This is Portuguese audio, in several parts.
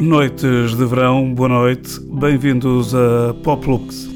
Noites de verão, boa noite, bem-vindos a Poplux.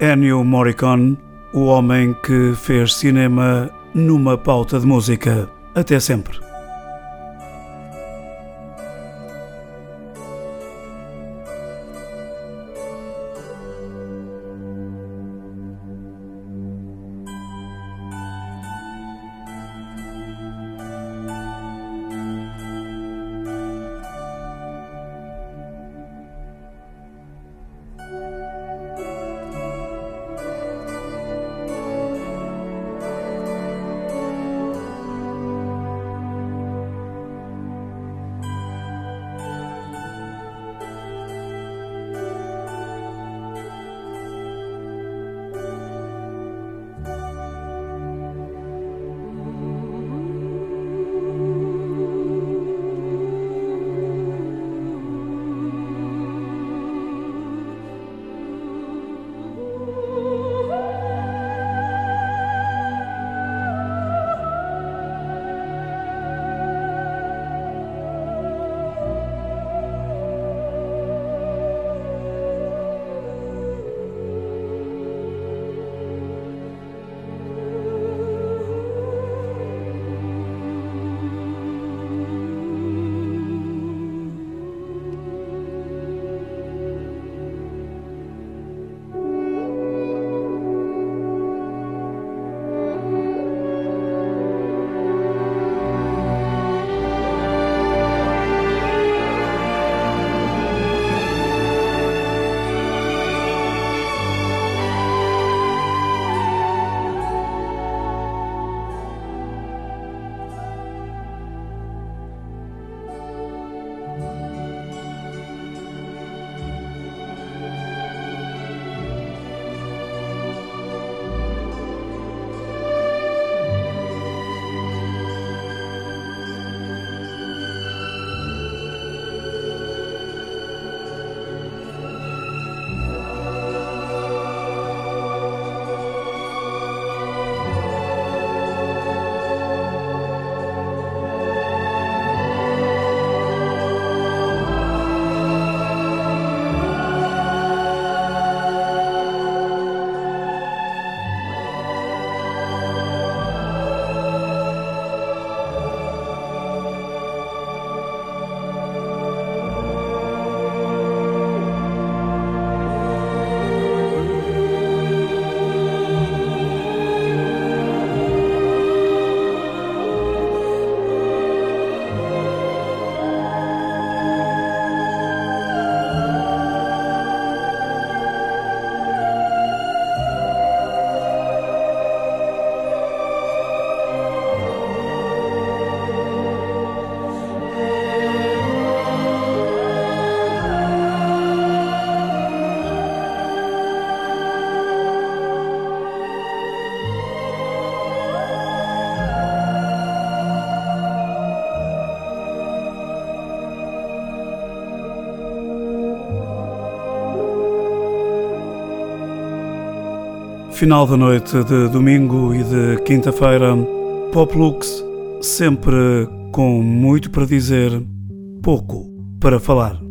Ennio Morricone, o homem que fez cinema numa pauta de música. Até sempre. Final da noite de domingo e de quinta-feira, Poplux sempre com muito para dizer, pouco para falar.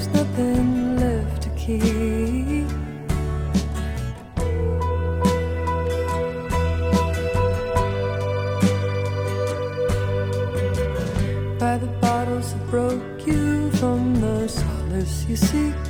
there's nothing left to keep. By the bottles that broke you from the solace you seek.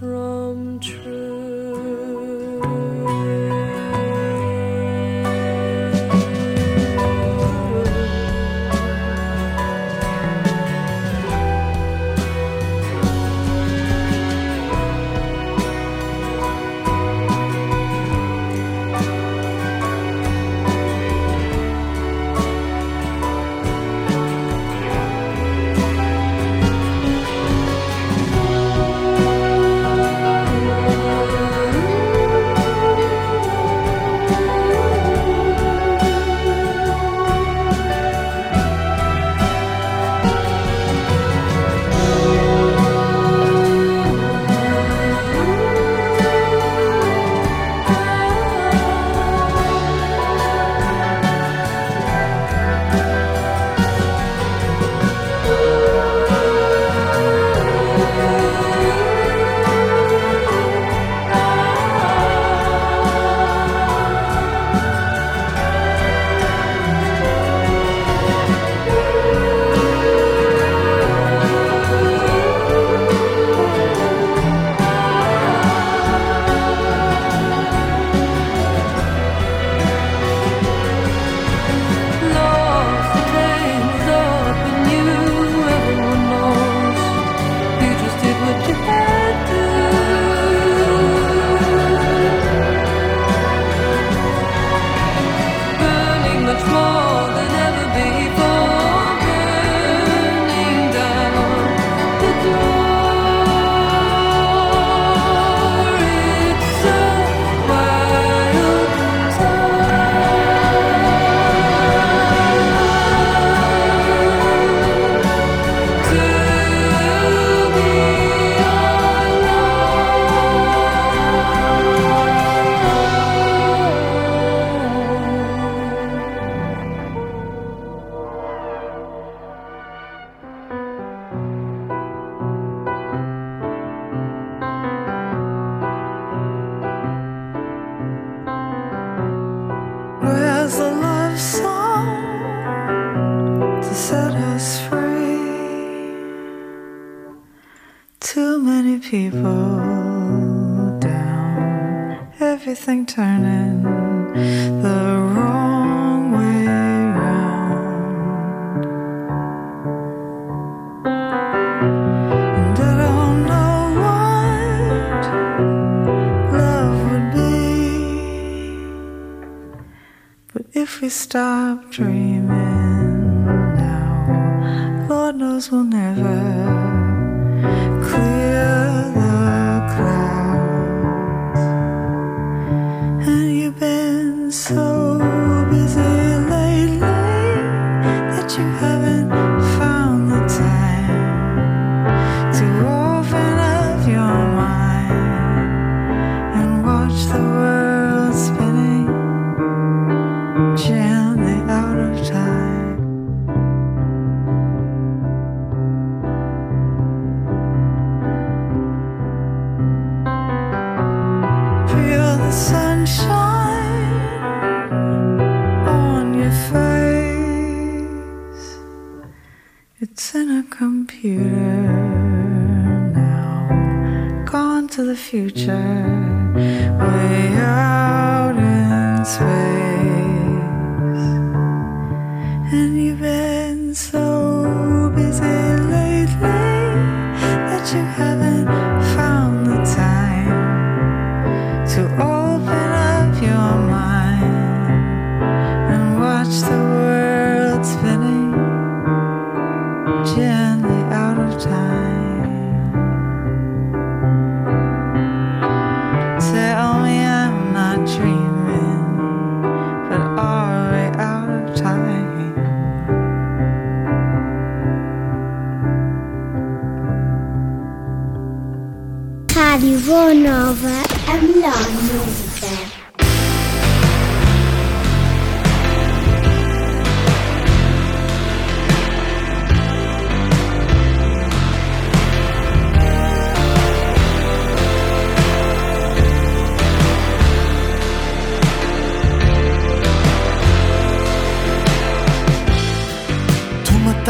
from truth. Much more of dreams.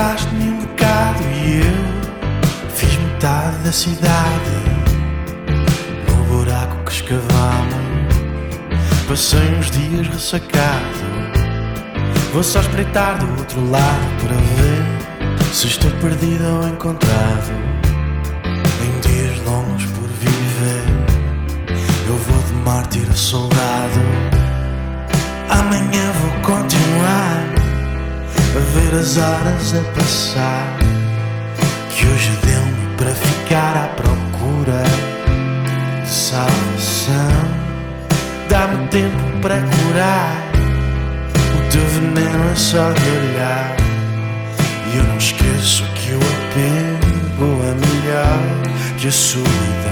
Tu mataste-me um bocado e eu fiz metade da cidade. No buraco que escavamos, passei uns dias ressacado. Vou só espreitar do outro lado para ver se estou perdido ou encontrado. Em dias longos por viver, eu vou de mártir a soldado. Amanhã vou continuar ver as horas a passar Que hoje deu-me para ficar à procura de salvação. Dá-me tempo para curar O teu veneno é só de olhar. E eu não esqueço que o apego é melhor que a solidão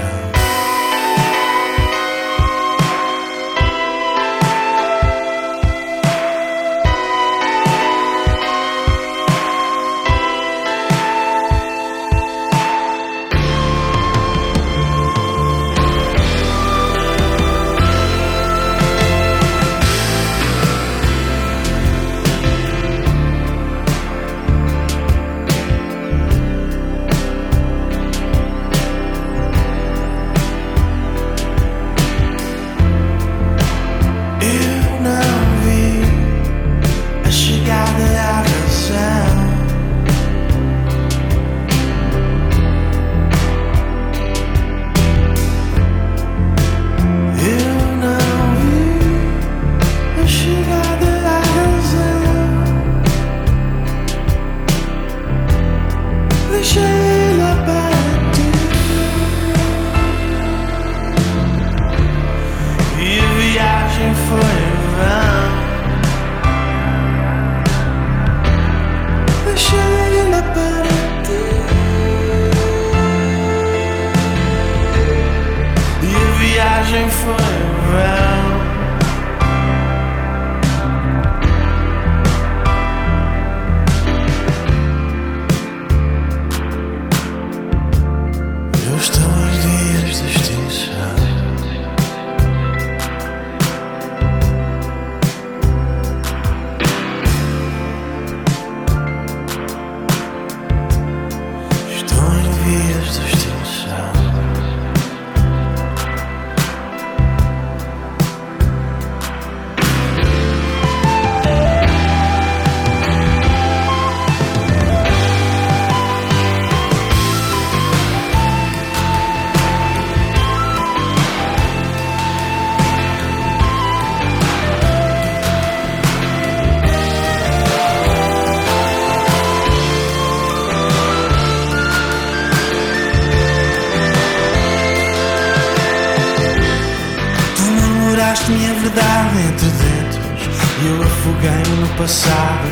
afoguei-me no passado.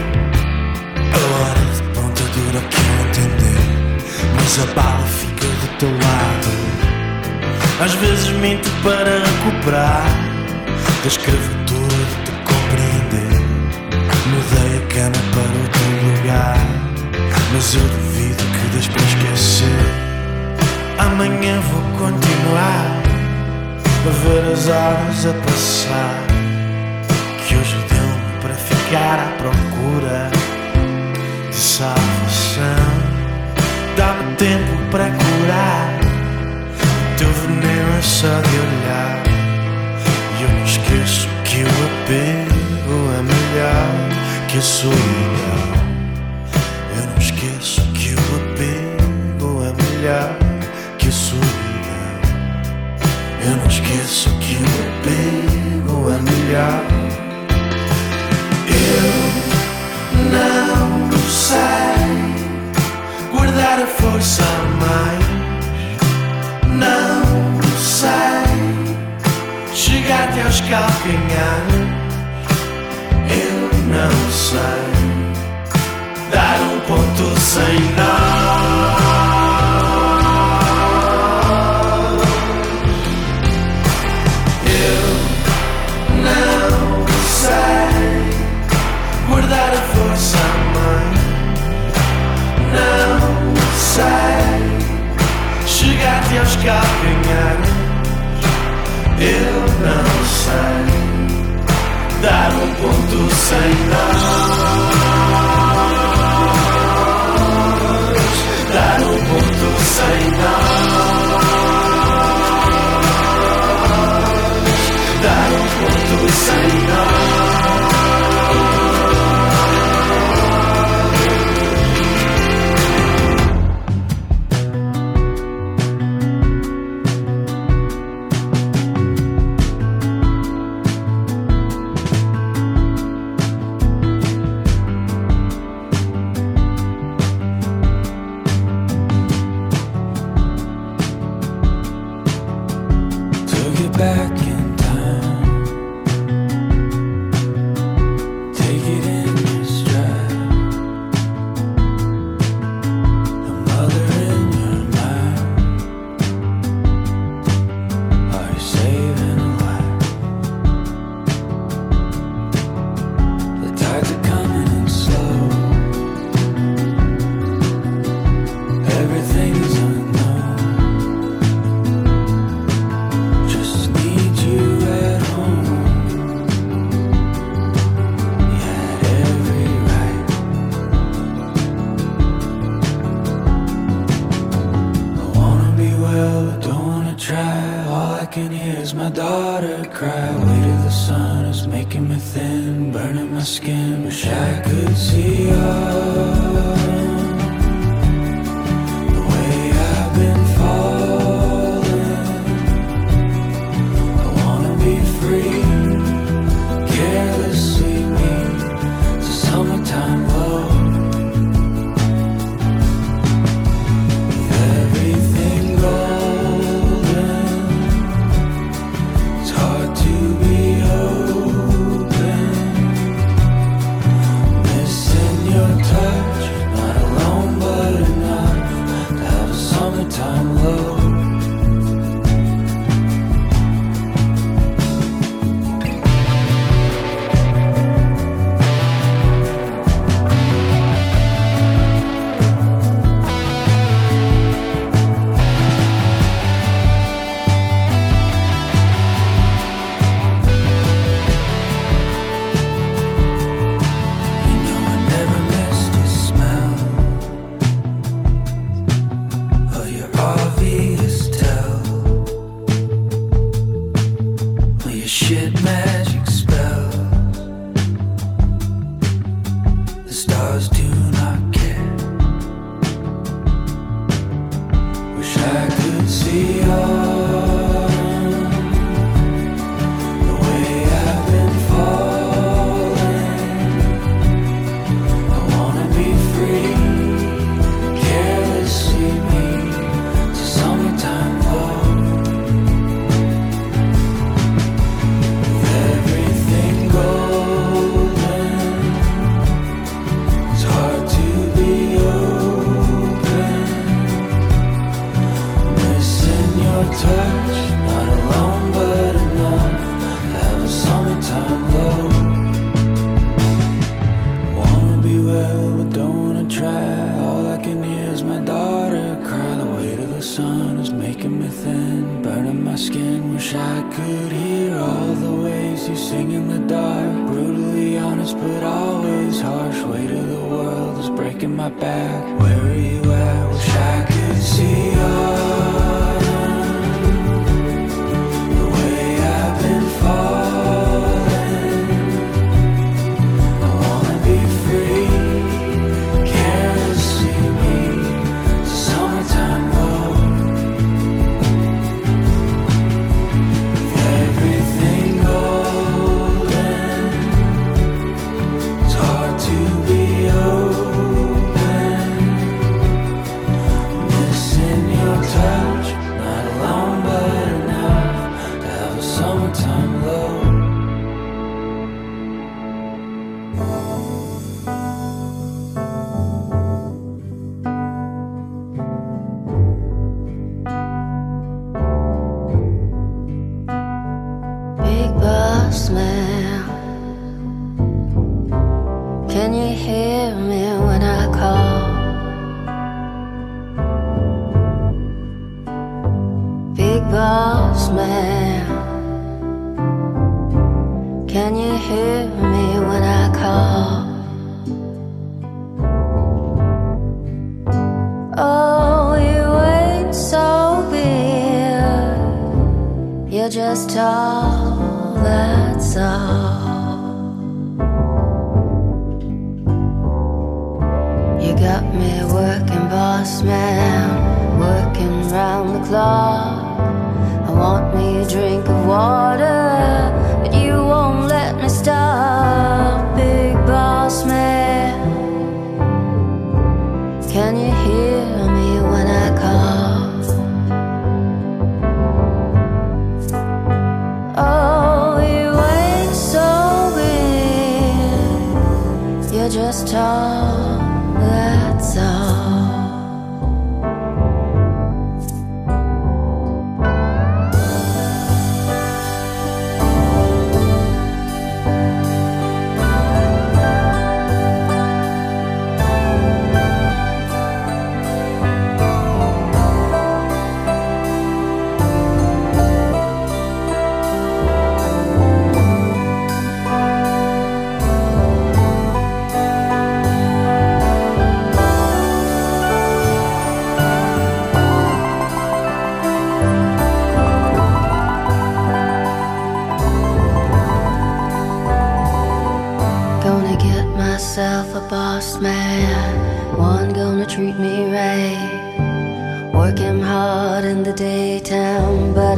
A hora de ponta dura que eu entender Mas a bala fica do teu lado. Às vezes minto para recuperar Da escravatura de te compreender. Mudei a cama para outro lugar Mas eu duvido que des para esquecer. Amanhã vou continuar a ver as horas a passar Que hoje pra ficar à procura de salvação. Dá-me tempo pra curar. O teu veneno é só de olhar. E eu não esqueço que o apego é melhor que a solidão. Eu não esqueço que o apego é melhor que a solidão. Eu não esqueço que o apego é melhor não sei guardar a força mais. Não sei chegar até os calcanhares. Eu não sei dar um ponto sem nós. caminhares, eu não sei dar um ponto sem dar. Skin thin, burning my skin. Wish I could see you.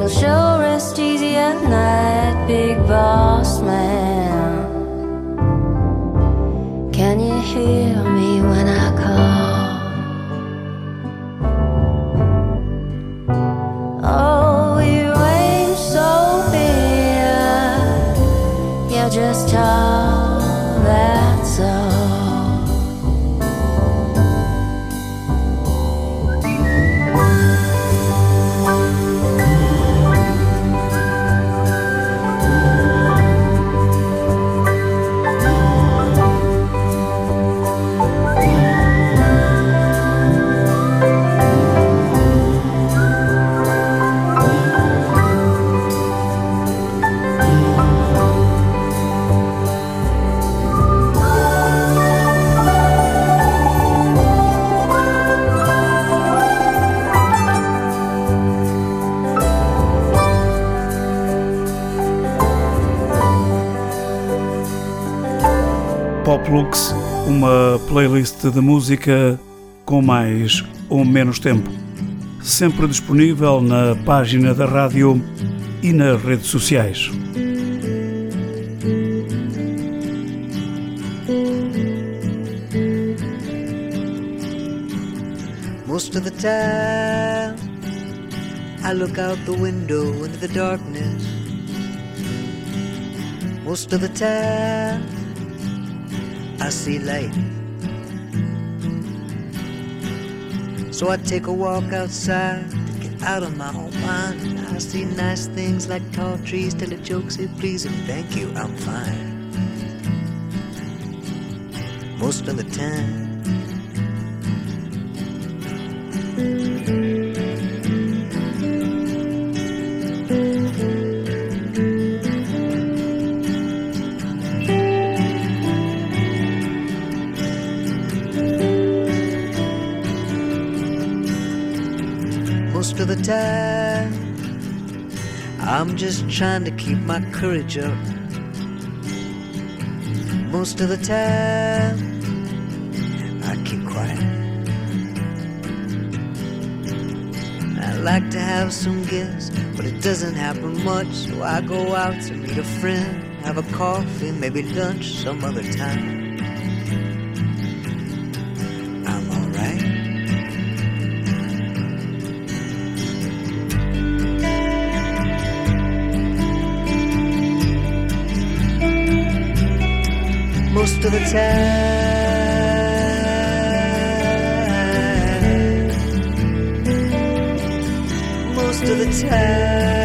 show. Playlist de música com mais ou menos tempo. Sempre disponível na página da rádio e nas redes sociais. Most of the time, I look out the window into the darkness. Most of the time, I see light. So I take a walk outside to get out of my own mind. I see nice things like tall trees, tell a joke, say please and thank you, I'm fine. Most of the time. I'm just trying to keep my courage up. Most of the time, I keep quiet. I like to have some guests, but it doesn't happen much. So I go out to meet a friend, have a coffee, maybe lunch some other time. Of the time. Most of the time.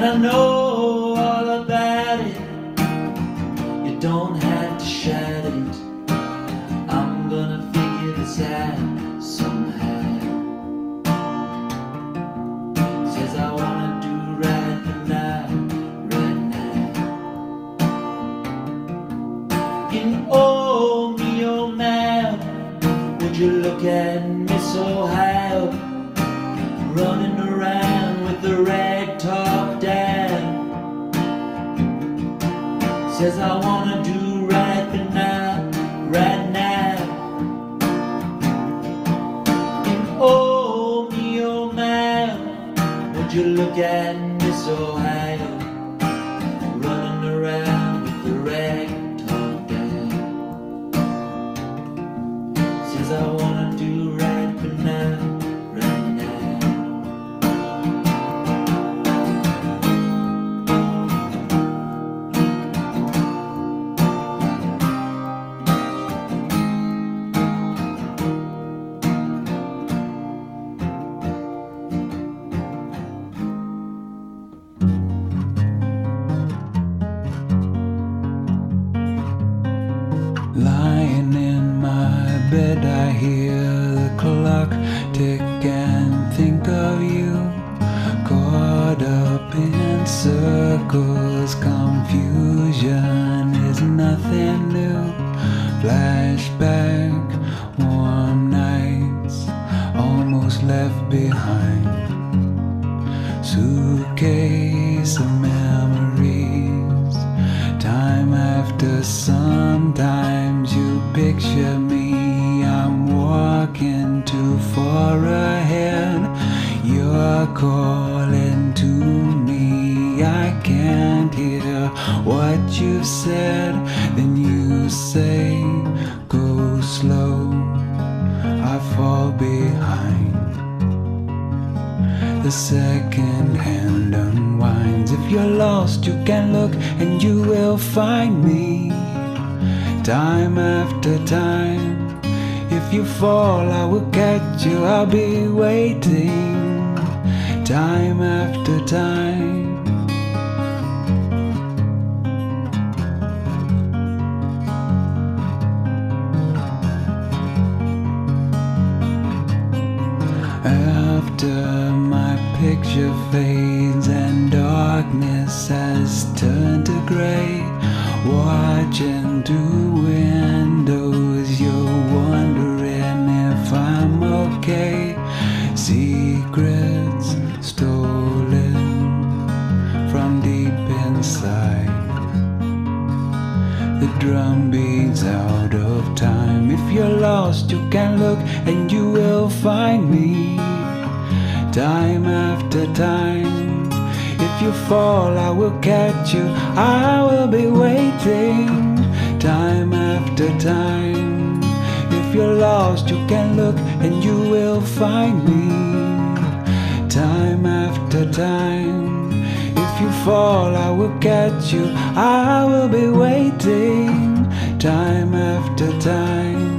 And I know be waiting. time after time. If you fall, I will catch you. I will be waiting time after time. If you're lost, you can look and you will find me time after time. If you fall, I will catch you. I will be waiting time after time.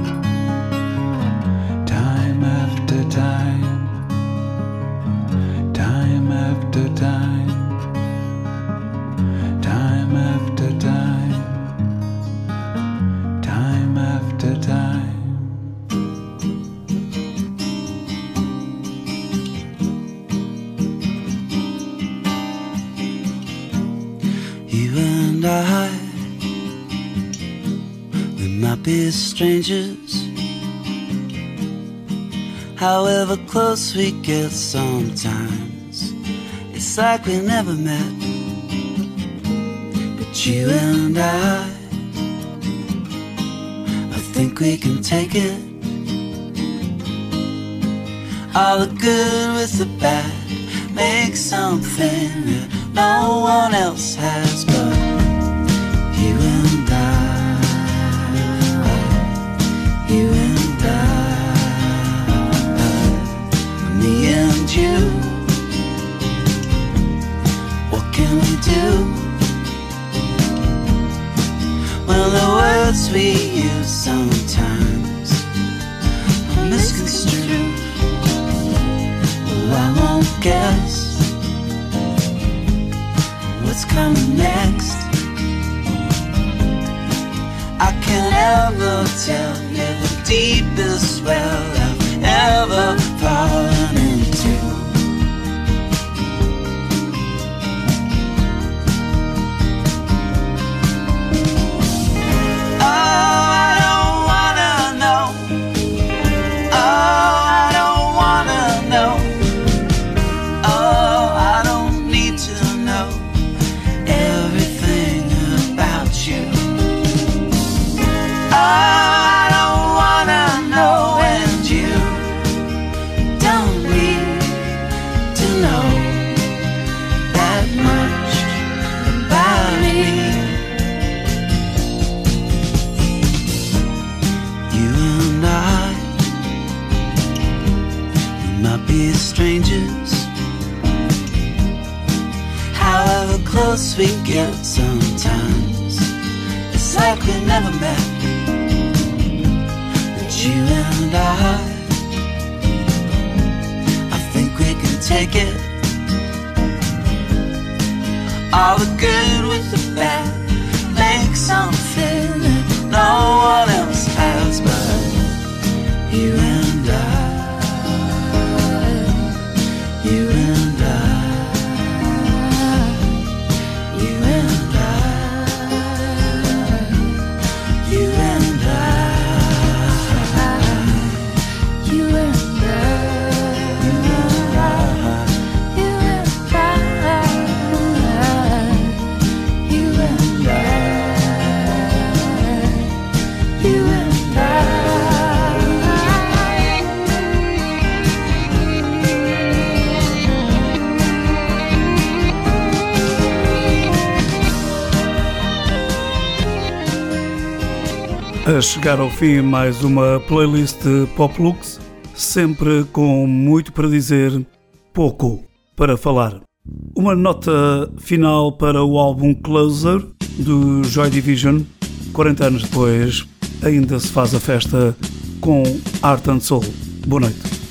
However close we get sometimes, it's like we never met. But you and I, I think we can take it. All the good with the bad, make something that no one else has words we use sometimes are misconstrued. Well, I won't guess what's coming next. I can never tell you the deepest well I've ever fallen I think we can take it. All the good with the bad, make something that no one else has but you chegar ao fim, mais uma playlist Pop Lux, sempre com muito para dizer, pouco para falar. Uma nota final para o álbum Closer do Joy Division. 40 anos depois, ainda se faz a festa com Art and Soul. Boa noite.